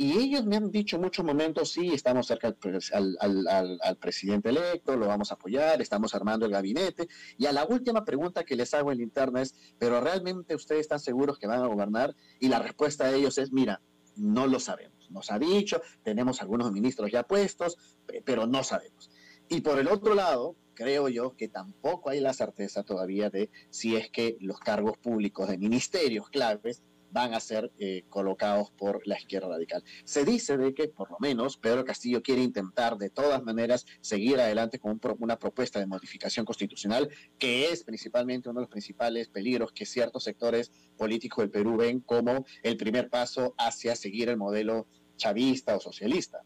y ellos me han dicho en muchos momentos, sí, estamos cerca al, presidente electo, lo vamos a apoyar, estamos armando el gabinete. Y a la última pregunta que les hago en interna es, ¿pero realmente ustedes están seguros que van a gobernar? Y la respuesta de ellos es, mira, no lo sabemos. Nos ha dicho, tenemos algunos ministros ya puestos, pero no sabemos. Y por el otro lado, creo yo que tampoco hay la certeza todavía de si es que los cargos públicos de ministerios claves van a ser eh, colocados por la izquierda radical. Se dice de que por lo menos Pedro Castillo quiere intentar de todas maneras seguir adelante con una propuesta de modificación constitucional, que es principalmente uno de los principales peligros que ciertos sectores políticos del Perú ven como el primer paso hacia seguir el modelo chavista o socialista.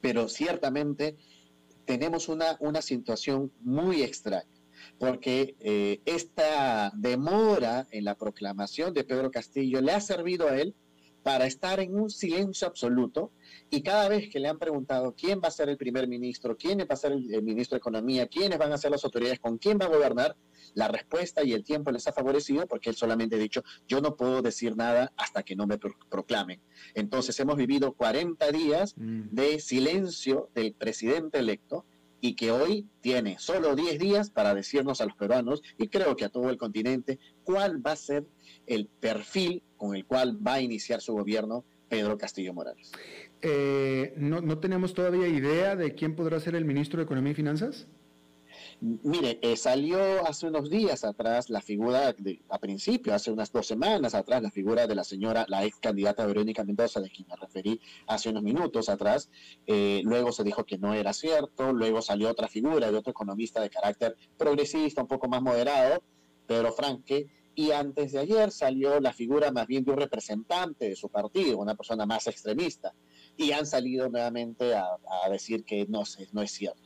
Pero ciertamente tenemos una, una situación muy extraña, porque eh, esta demora en la proclamación de Pedro Castillo le ha servido a él para estar en un silencio absoluto y cada vez que le han preguntado quién va a ser el primer ministro, quién va a ser el, ministro de Economía, quiénes van a ser las autoridades, con quién va a gobernar, la respuesta y el tiempo les ha favorecido porque él solamente ha dicho, yo no puedo decir nada hasta que no me proclamen. Entonces hemos vivido 40 días mm. de silencio del presidente electo y que hoy tiene solo 10 días para decirnos a los peruanos y creo que a todo el continente cuál va a ser el perfil con el cual va a iniciar su gobierno Pedro Castillo Morales. Eh, no, ¿No tenemos todavía idea de quién podrá ser el ministro de Economía y Finanzas? Mire, eh, salió hace unos días atrás la figura, de, a principio, hace unas dos semanas atrás, la figura de la señora, la ex candidata Verónica Mendoza, de quien me referí hace unos minutos atrás. Eh, luego se dijo que no era cierto, luego salió otra figura de otro economista de carácter progresista, un poco más moderado, Pedro Franque, y antes de ayer salió la figura más bien de un representante de su partido, una persona más extremista, y han salido nuevamente a, decir que no, no es cierto.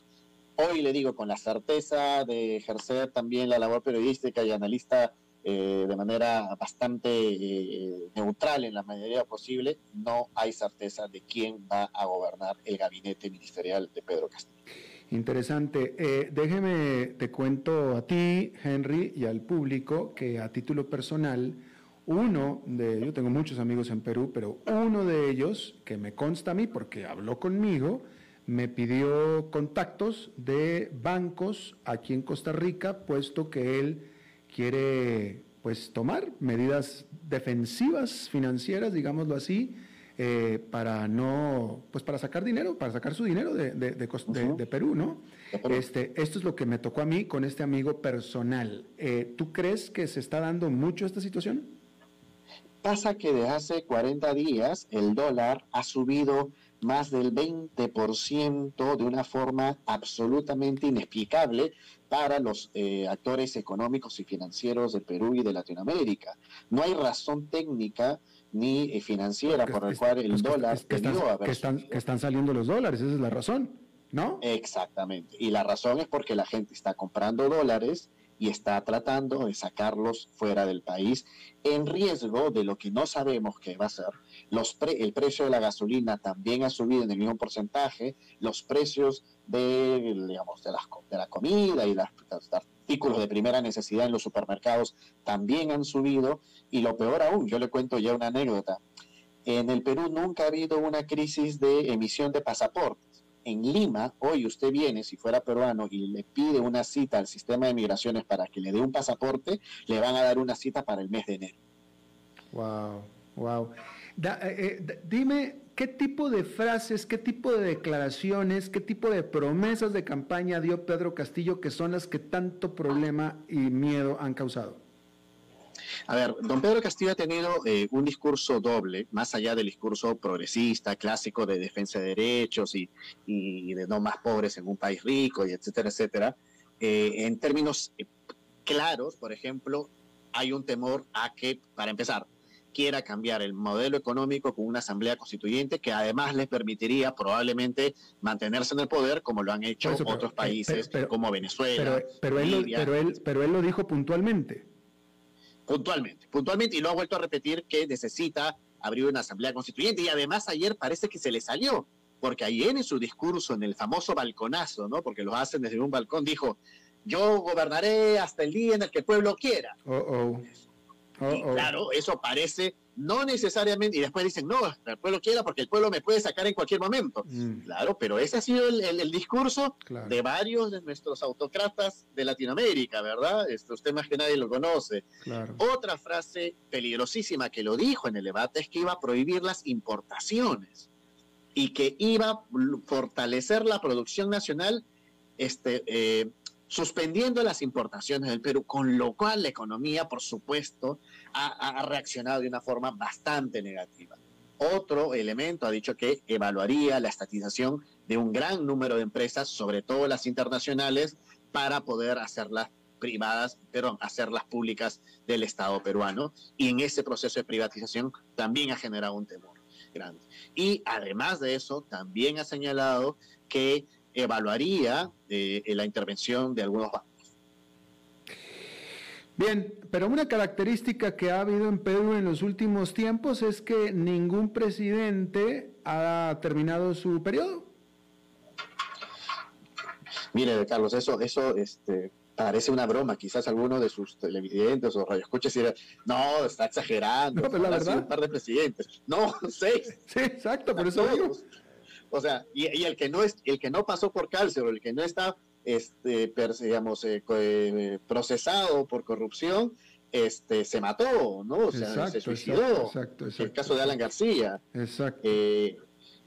Hoy le digo, con la certeza de ejercer también la labor periodística y analista eh, de manera bastante eh, neutral en la mayoría posible, no hay certeza de quién va a gobernar el gabinete ministerial de Pedro Castillo. Interesante. Eh, déjeme, te cuento a ti, Henry, y al público que a título personal, uno de, yo tengo muchos amigos en Perú, pero uno de ellos, que me consta a mí porque habló conmigo, me pidió contactos de bancos aquí en Costa Rica, puesto que él quiere pues tomar medidas defensivas financieras, digámoslo así, eh, para no, pues para sacar dinero, para sacar su dinero de, de, Perú, ¿no? Este, esto es lo que me tocó a mí con este amigo personal. Eh, ¿Tú crees que se está dando mucho esta situación? Pasa que de hace 40 días el dólar ha subido más del 20% de una forma absolutamente inexplicable para los eh, actores económicos y financieros de Perú y de Latinoamérica. No hay razón técnica ni eh, financiera por la cual el dólar que, están, que están saliendo los dólares, esa es la razón, ¿no? Exactamente. Y la razón es porque la gente está comprando dólares y está tratando de sacarlos fuera del país en riesgo de lo que no sabemos qué va a ser. Los el precio de la gasolina también ha subido en el mismo porcentaje, los precios de, digamos, de, de la comida y los artículos de primera necesidad en los supermercados también han subido y lo peor aún, yo le cuento ya una anécdota. En el Perú nunca ha habido una crisis de emisión de pasaportes en Lima, hoy usted viene, si fuera peruano, y le pide una cita al sistema de migraciones para que le dé un pasaporte, le van a dar una cita para el mes de enero. Wow, wow. Eh, eh, dime, ¿qué tipo de frases, qué tipo de declaraciones, qué tipo de promesas de campaña dio Pedro Castillo que son las que tanto problema y miedo han causado? A ver, don Pedro Castillo ha tenido eh, un discurso doble, más allá del discurso progresista, clásico de defensa de derechos y, de no más pobres en un país rico, y etcétera, etcétera. Eh, en términos eh, claros, por ejemplo, hay un temor a que, para empezar, quiera cambiar el modelo económico con una asamblea constituyente que además les permitiría probablemente mantenerse en el poder como lo han hecho otros países como Venezuela. pero, él, pero, él, pero él lo dijo puntualmente puntualmente, puntualmente, y lo ha vuelto a repetir que necesita abrir una asamblea constituyente, y además ayer parece que se le salió, porque ayer en su discurso, en el famoso balconazo, ¿no? porque lo hacen desde un balcón, dijo, yo gobernaré hasta el día en el que el pueblo quiera. Y claro, eso parece no necesariamente, y después dicen, no, el pueblo quiera porque el pueblo me puede sacar en cualquier momento. Mm. Claro, pero ese ha sido el, discurso de varios de nuestros autócratas de Latinoamérica, ¿verdad? Estos temas que nadie lo conoce. Otra frase peligrosísima que lo dijo en el debate es que iba a prohibir las importaciones y que iba a fortalecer la producción nacional este, eh, suspendiendo las importaciones del Perú, con lo cual la economía, por supuesto, ha, reaccionado de una forma bastante negativa. Otro elemento ha dicho que evaluaría la estatización de un gran número de empresas, sobre todo las internacionales, para poder hacerlas privadas, perdón, hacerlas públicas del Estado peruano. Y en ese proceso de privatización también ha generado un temor grande. Y además de eso, también ha señalado que evaluaría eh, la intervención de algunos bancos. Bien, pero una característica que ha habido en Perú en los últimos tiempos es que ningún presidente ha terminado su periodo. Mire, Carlos, eso, eso este, parece una broma. Quizás alguno de sus televidentes o radioescuchas dirá, no, está exagerando. No, la verdad. Un par de presidentes. No, seis. Sí, exacto, por eso digo. O sea, y, el que no es, el que no pasó por cárcel o el que no está, este, digamos, eh, eh, procesado por corrupción, este, se mató, ¿no? O sea, se suicidó. Exacto, exacto, el caso de Alan García. Exacto. Eh,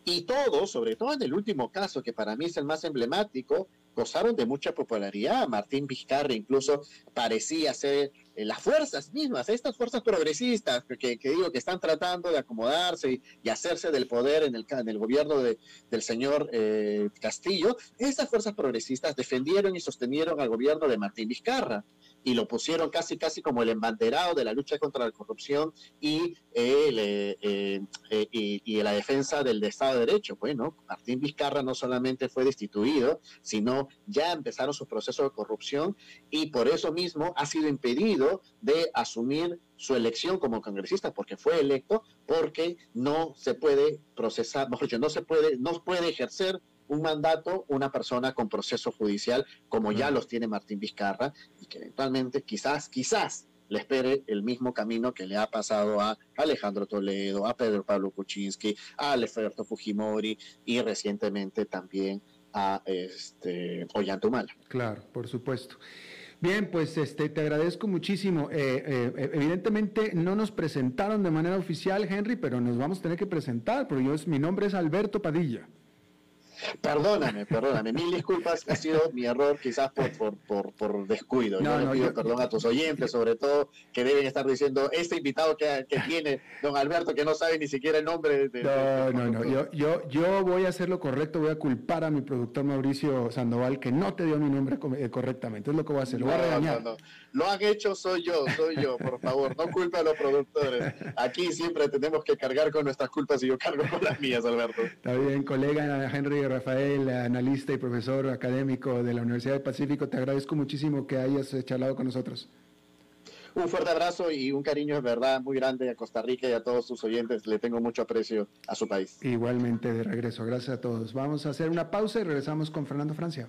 y todo, sobre todo en el último caso, que para mí es el más emblemático, gozaron de mucha popularidad. Martín Vizcarra incluso parecía ser las fuerzas mismas, estas fuerzas progresistas que, digo que están tratando de acomodarse y, hacerse del poder en el, en el gobierno de, del señor eh, Castillo, esas fuerzas progresistas defendieron y sostenieron al gobierno de Martín Vizcarra. Y lo pusieron casi, casi como el embanderado de la lucha contra la corrupción y, eh, eh, y, la defensa del Estado de Derecho. Bueno, Martín Vizcarra no solamente fue destituido, sino ya empezaron sus procesos de corrupción y por eso mismo ha sido impedido de asumir su elección como congresista porque fue electo porque no se puede procesar, mejor dicho, no se puede, no puede ejercer un mandato una persona con proceso judicial como ya los tiene Martín Vizcarra y que eventualmente quizás, quizás le espere el mismo camino que le ha pasado a Alejandro Toledo, a Pedro Pablo Kuczynski, a Alberto Fujimori y recientemente también a este, Ollantumala. Claro, por supuesto. Bien, pues este, te agradezco muchísimo. Eh, eh, evidentemente no nos presentaron de manera oficial, Henry, pero nos vamos a tener que presentar, porque yo, mi nombre es Alberto Padilla. Perdóname, perdóname. Mil disculpas, ha sido mi error quizás por, por, por, descuido. yo le pido perdón a tus oyentes, sobre todo, que deben estar diciendo, este invitado que, que tiene don Alberto, que no sabe ni siquiera el nombre de... No, no, no. Yo, yo, yo voy a hacer lo correcto, voy a culpar a mi productor Mauricio Sandoval, que no te dio mi nombre eh, correctamente. Es lo que voy a hacer, lo voy a regañar. No, no. Lo han hecho, soy yo, soy yo, por favor. No culpe a los productores. Aquí siempre tenemos que cargar con nuestras culpas y yo cargo con las mías, Alberto. Está bien, colega Henry Rafael, analista y profesor académico de la Universidad del Pacífico, te agradezco muchísimo que hayas eh, charlado con nosotros. Un fuerte abrazo y un cariño de verdad muy grande a Costa Rica y a todos sus oyentes. Le tengo mucho aprecio a su país. Igualmente de regreso. Gracias a todos. Vamos a hacer una pausa y regresamos con Fernando Francia.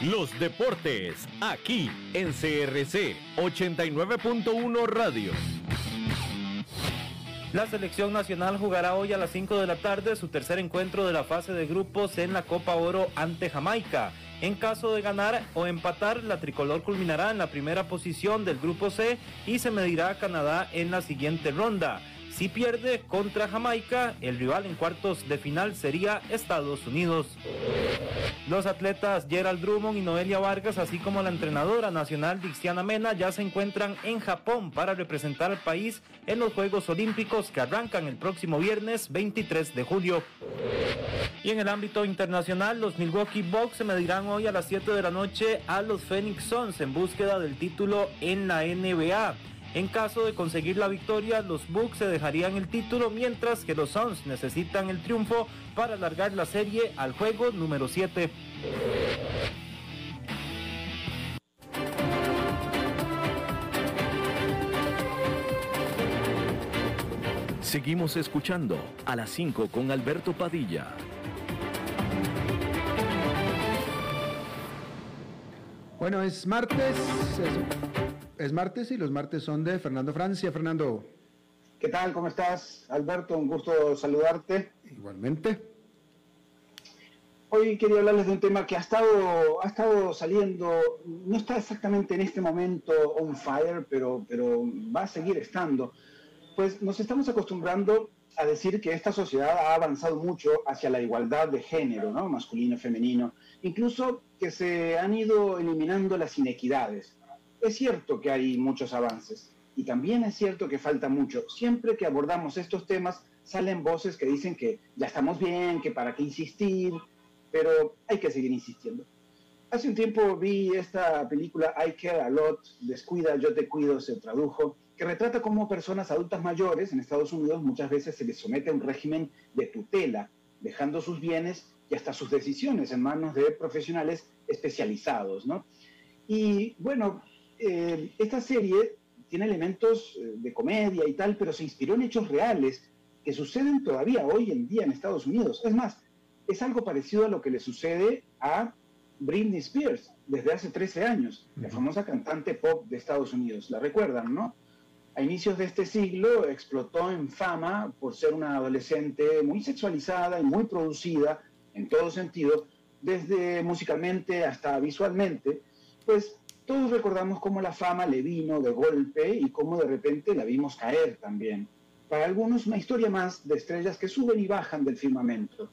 Los deportes, aquí en CRC 89.1 Radio. La selección nacional jugará hoy a las 5 de la tarde su tercer encuentro de la fase de grupos en la Copa Oro ante Jamaica. En caso de ganar o empatar, la tricolor culminará en la primera posición del grupo C y se medirá a Canadá en la siguiente ronda. Si pierde contra Jamaica, el rival en cuartos de final sería Estados Unidos. Los atletas Gerald Drummond y Noelia Vargas, así como la entrenadora nacional Dixiana Mena, ya se encuentran en Japón para representar al país en los Juegos Olímpicos que arrancan el próximo viernes 23 de julio. Y en el ámbito internacional, los Milwaukee Bucks se medirán hoy a las 7 de la noche a los Phoenix Suns en búsqueda del título en la NBA. En caso de conseguir la victoria, los Bucks se dejarían el título, mientras que los Suns necesitan el triunfo para alargar la serie al juego número 7. Seguimos escuchando a las 5 con Alberto Padilla. Bueno, es martes. Es martes y los martes son de Fernando Francia. Fernando. ¿Qué tal? ¿Cómo estás? Alberto, un gusto saludarte. Igualmente. Hoy quería hablarles de un tema que ha estado, ha estado saliendo, no está exactamente en este momento on fire, pero, pero va a seguir estando. Pues nos estamos acostumbrando a decir que esta sociedad ha avanzado mucho hacia la igualdad de género, ¿no? masculino, femenino, incluso que se han ido eliminando las inequidades es cierto que hay muchos avances y también es cierto que falta mucho. Siempre que abordamos estos temas salen voces que dicen que ya estamos bien, que para qué insistir, pero hay que seguir insistiendo. Hace un tiempo vi esta película I Care a Lot, Descuida, yo te cuido, se tradujo, que retrata cómo personas adultas mayores en Estados Unidos muchas veces se les somete a un régimen de tutela, dejando sus bienes y hasta sus decisiones en manos de profesionales especializados, ¿no? Y bueno, eh, esta serie tiene elementos eh, de comedia y tal, pero se inspiró en hechos reales que suceden todavía hoy en día en Estados Unidos. Es más, es algo parecido a lo que le sucede a Britney Spears desde hace 13 años, la famosa cantante pop de Estados Unidos. ¿La recuerdan, no? A inicios de este siglo explotó en fama por ser una adolescente muy sexualizada y muy producida en todo sentido, desde musicalmente hasta visualmente, pues todos recordamos cómo la fama le vino de golpe y cómo de repente la vimos caer también. Para algunos una historia más de estrellas que suben y bajan del firmamento.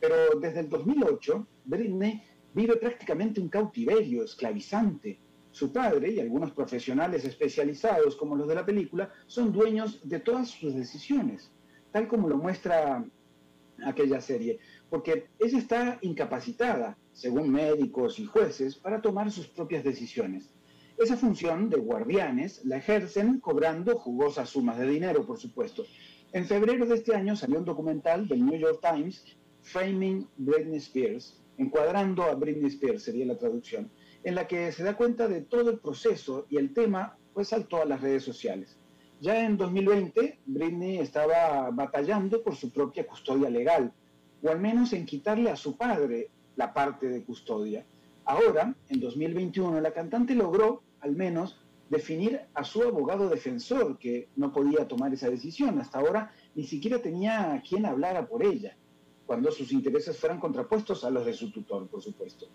Pero desde el 2008, Britney vive prácticamente un cautiverio esclavizante. Su padre y algunos profesionales especializados como los de la película son dueños de todas sus decisiones, tal como lo muestra aquella serie, porque ella está incapacitada, según médicos y jueces, para tomar sus propias decisiones. Esa función de guardianes la ejercen cobrando jugosas sumas de dinero, por supuesto. En febrero de este año salió un documental del New York Times, Framing Britney Spears, encuadrando a Britney Spears sería la traducción, en la que se da cuenta de todo el proceso y el tema pues saltó a las redes sociales. Ya en 2020, Britney estaba batallando por su propia custodia legal, o al menos en quitarle a su padre la parte de custodia. Ahora, en 2021, la cantante logró, al menos, definir a su abogado defensor, que no podía tomar esa decisión. Hasta ahora ni siquiera tenía a quien hablara por ella, cuando sus intereses fueran contrapuestos a los de su tutor, por supuesto.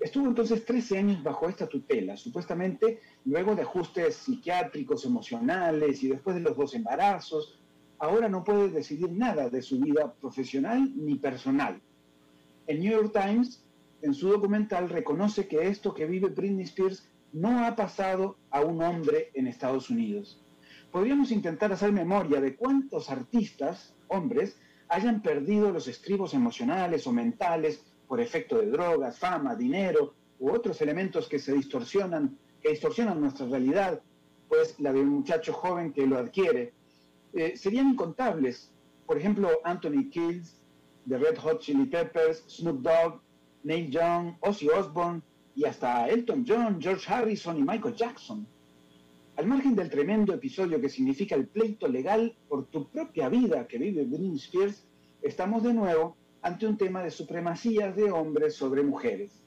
Estuvo entonces 13 años bajo esta tutela, supuestamente luego de ajustes psiquiátricos, emocionales y después de los dos embarazos. Ahora no puede decidir nada de su vida profesional ni personal. El New York Times, en su documental, reconoce que esto que vive Britney Spears no ha pasado a un hombre en Estados Unidos. Podríamos intentar hacer memoria de cuántos artistas, hombres, hayan perdido los estribos emocionales o mentales por efecto de drogas, fama, dinero u otros elementos que se distorsionan, que distorsionan nuestra realidad, pues la de un muchacho joven que lo adquiere, eh, serían incontables. Por ejemplo, Anthony Kills, The Red Hot Chili Peppers, Snoop Dogg, Neil Young, Ozzy Osbourne y hasta Elton John, George Harrison y Michael Jackson. Al margen del tremendo episodio que significa el pleito legal por tu propia vida que vive Britney Spears, estamos de nuevo ante un tema de supremacías de hombres sobre mujeres.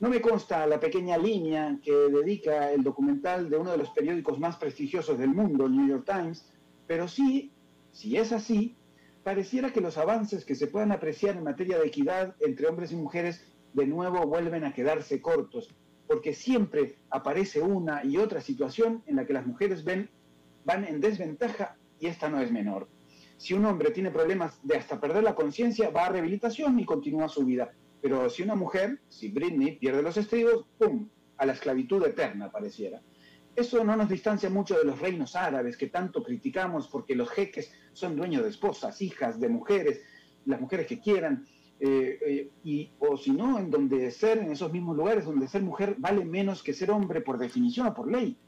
No me consta la pequeña línea que dedica el documental de uno de los periódicos más prestigiosos del mundo, el New York Times, pero sí, si es así, pareciera que los avances que se puedan apreciar en materia de equidad entre hombres y mujeres de nuevo vuelven a quedarse cortos, porque siempre aparece una y otra situación en la que las mujeres ven, van en desventaja y esta no es menor. Si un hombre tiene problemas de hasta perder la conciencia, va a rehabilitación y continúa su vida. Pero si una mujer, si Britney pierde los estribos, ¡pum!, a la esclavitud eterna pareciera. Eso no nos distancia mucho de los reinos árabes que tanto criticamos porque los jeques son dueños de esposas, hijas, de mujeres, las mujeres que quieran, eh, eh, y, o si no, en donde ser, en esos mismos lugares donde ser mujer vale menos que ser hombre por definición o por ley.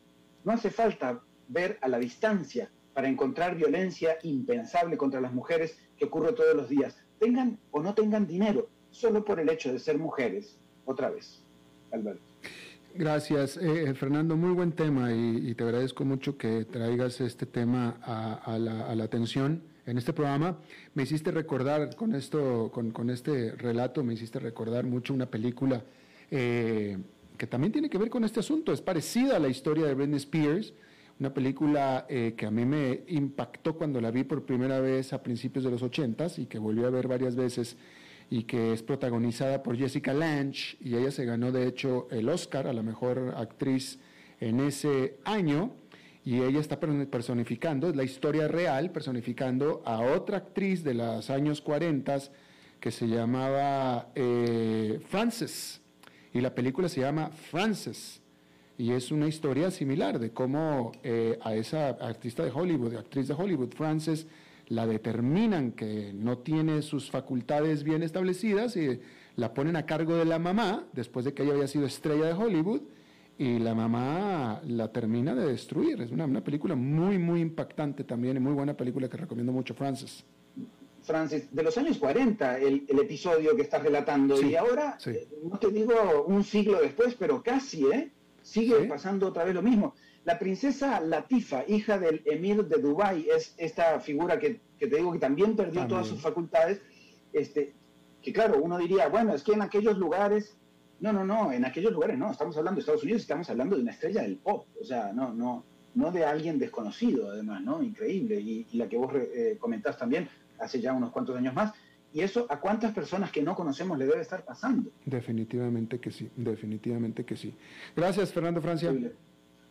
No hace falta ver a la distancia para encontrar violencia impensable contra las mujeres que ocurre todos los días, tengan o no tengan dinero, solo por el hecho de ser mujeres. Otra vez, Alberto. Gracias, eh, eh, Fernando. Muy buen tema y, te agradezco mucho que traigas este tema a, la, atención en este programa. Me hiciste recordar con esto, con, este relato, me hiciste recordar mucho una película eh, que también tiene que ver con este asunto. Es parecida a la historia de Britney Spears una película eh, que a mí me impactó cuando la vi por primera vez a principios de los ochentas y que volví a ver varias veces y que es protagonizada por Jessica Lange y ella se ganó de hecho el Oscar a la mejor actriz en ese año y ella está personificando, la historia real, personificando a otra actriz de los años 40 que se llamaba eh, Frances y la película se llama Frances y es una historia similar de cómo eh, a esa artista de Hollywood, actriz de Hollywood, Frances, la determinan que no tiene sus facultades bien establecidas y la ponen a cargo de la mamá, después de que ella había sido estrella de Hollywood, y la mamá la termina de destruir. Es una, película muy, muy impactante también y muy buena película que recomiendo mucho, Frances. Francis, de los años 40, el, episodio que estás relatando, y ahora, eh, no te digo un siglo después, pero casi, ¿eh? Sigue pasando otra vez lo mismo. La princesa Latifa, hija del emir de Dubái, es esta figura que, te digo que también perdió todas sus facultades, este, que claro, uno diría, bueno, es que en aquellos lugares, no, no, no, en aquellos lugares no, estamos hablando de Estados Unidos, estamos hablando de una estrella del pop, o sea, no, no, no de alguien desconocido, además, ¿no? Increíble. Y, la que vos eh, comentás también, hace ya unos cuantos años más. Y eso a cuántas personas que no conocemos le debe estar pasando. Definitivamente que sí, definitivamente que sí. Gracias, Fernando Francia.